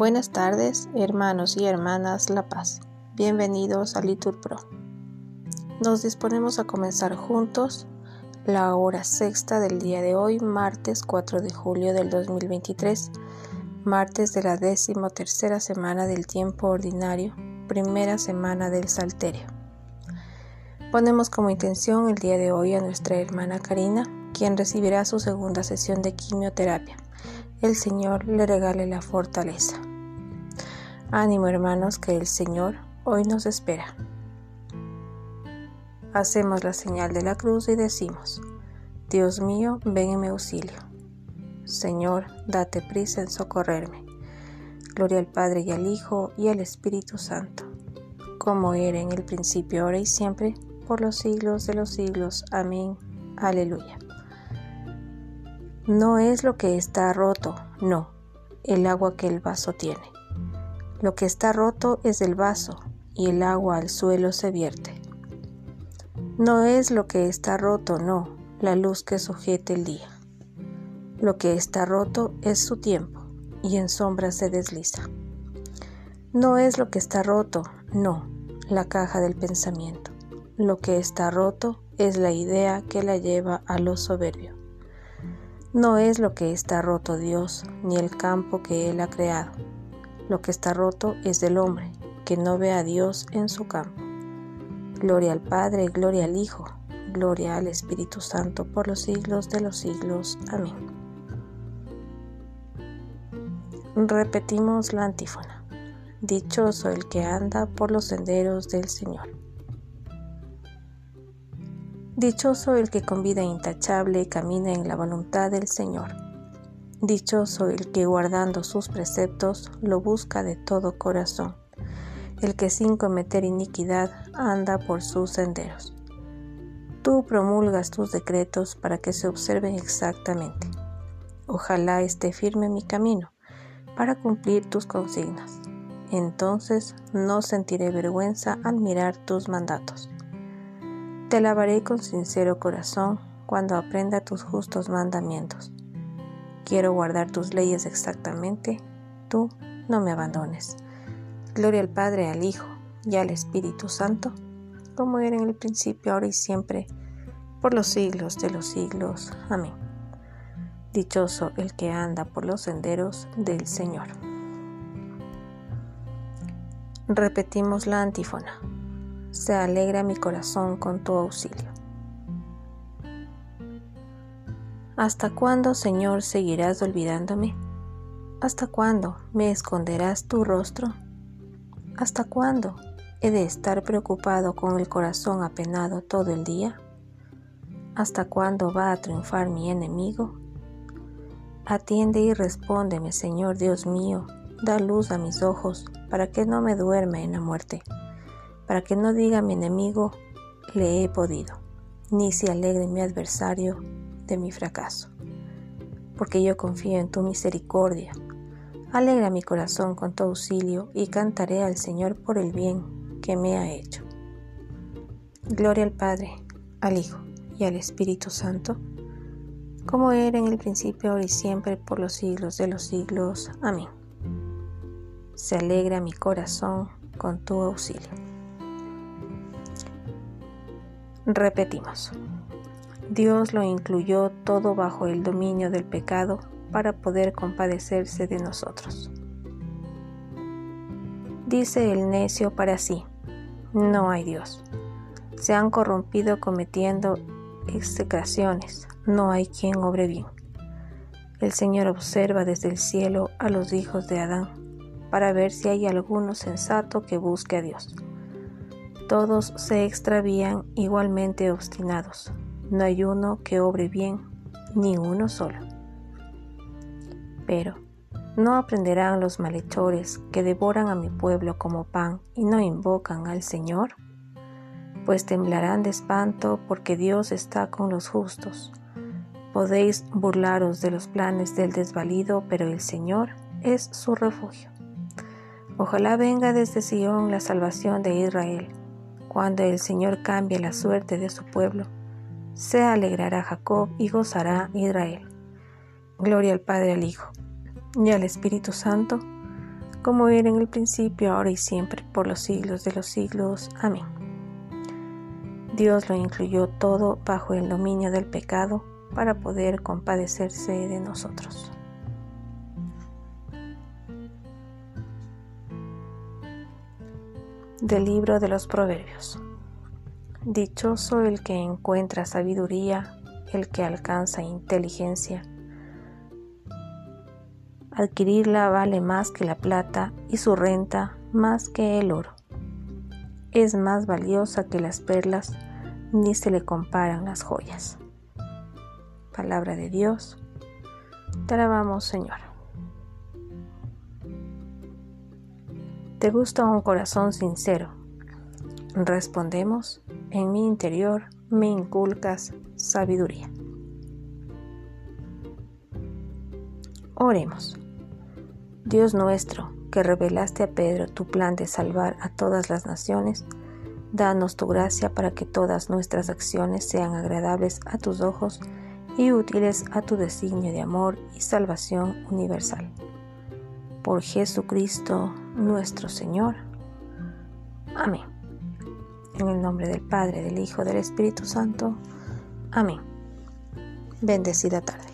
Buenas tardes, hermanos y hermanas La Paz. Bienvenidos a Litur Pro. Nos disponemos a comenzar juntos la hora sexta del día de hoy, martes 4 de julio del 2023, martes de la décimo tercera semana del tiempo ordinario, primera semana del Salterio. Ponemos como intención el día de hoy a nuestra hermana Karina, quien recibirá su segunda sesión de quimioterapia. El Señor le regale la fortaleza. Ánimo hermanos que el Señor hoy nos espera. Hacemos la señal de la cruz y decimos, Dios mío, ven en mi auxilio. Señor, date prisa en socorrerme. Gloria al Padre y al Hijo y al Espíritu Santo, como era en el principio, ahora y siempre, por los siglos de los siglos. Amén. Aleluya. No es lo que está roto, no, el agua que el vaso tiene lo que está roto es el vaso y el agua al suelo se vierte. No es lo que está roto, no, la luz que sujete el día. Lo que está roto es su tiempo y en sombra se desliza. No es lo que está roto, no, la caja del pensamiento. Lo que está roto es la idea que la lleva a lo soberbio. No es lo que está roto Dios, ni el campo que Él ha creado lo que está roto es del hombre, que no ve a Dios en su campo. Gloria al Padre, gloria al Hijo, gloria al Espíritu Santo por los siglos de los siglos. Amén. Repetimos la antífona. Dichoso el que anda por los senderos del Señor. Dichoso el que con vida intachable camina en la voluntad del Señor. Dichoso el que guardando sus preceptos lo busca de todo corazón, el que sin cometer iniquidad anda por sus senderos. Tú promulgas tus decretos para que se observen exactamente. Ojalá esté firme mi camino para cumplir tus consignas. Entonces no sentiré vergüenza al mirar tus mandatos. Te alabaré con sincero corazón cuando aprenda tus justos mandamientos Quiero guardar tus leyes exactamente. Tú no me abandones. Gloria al Padre, al Hijo y al Espíritu Santo, como era en el principio, ahora y siempre, por los siglos de los siglos. Amén. Dichoso el que anda por los senderos del Señor. Repetimos la antífona. Se alegra mi corazón con tu auxilio. ¿Hasta cuándo, Señor, seguirás olvidándome? ¿Hasta cuándo me esconderás tu rostro? ¿Hasta cuándo he de estar preocupado con el corazón apenado todo el día? ¿Hasta cuándo va a triunfar mi enemigo? Atiende y respóndeme, Señor Dios mío, da luz a mis ojos para que no me duerma en la muerte, para que no diga mi enemigo, le he podido, ni se alegre mi adversario de mi fracaso, porque yo confío en tu misericordia. Alegra mi corazón con tu auxilio y cantaré al Señor por el bien que me ha hecho. Gloria al Padre, al Hijo y al Espíritu Santo, como era en el principio, ahora y siempre, por los siglos de los siglos. Amén. Se alegra mi corazón con tu auxilio. Repetimos. Dios lo incluyó todo bajo el dominio del pecado para poder compadecerse de nosotros. Dice el necio para sí, no hay Dios. Se han corrompido cometiendo execraciones, no hay quien obre bien. El Señor observa desde el cielo a los hijos de Adán para ver si hay alguno sensato que busque a Dios. Todos se extravían igualmente obstinados no hay uno que obre bien, ni uno solo. Pero, ¿no aprenderán los malhechores que devoran a mi pueblo como pan y no invocan al Señor? Pues temblarán de espanto porque Dios está con los justos. Podéis burlaros de los planes del desvalido, pero el Señor es su refugio. Ojalá venga desde Sion la salvación de Israel, cuando el Señor cambie la suerte de su pueblo se alegrará Jacob y gozará Israel. Gloria al Padre, al Hijo y al Espíritu Santo, como era en el principio, ahora y siempre, por los siglos de los siglos. Amén. Dios lo incluyó todo bajo el dominio del pecado para poder compadecerse de nosotros. Del libro de los Proverbios. Dichoso el que encuentra sabiduría, el que alcanza inteligencia Adquirirla vale más que la plata y su renta más que el oro. Es más valiosa que las perlas, ni se le comparan las joyas. Palabra de Dios. Te alabamos, Señor. ¿Te gusta un corazón sincero? Respondemos, en mi interior me inculcas sabiduría. Oremos. Dios nuestro, que revelaste a Pedro tu plan de salvar a todas las naciones, danos tu gracia para que todas nuestras acciones sean agradables a tus ojos y útiles a tu designio de amor y salvación universal. Por Jesucristo nuestro Señor. Amén. En el nombre del Padre, del Hijo, del Espíritu Santo. Amén. Bendecida tarde.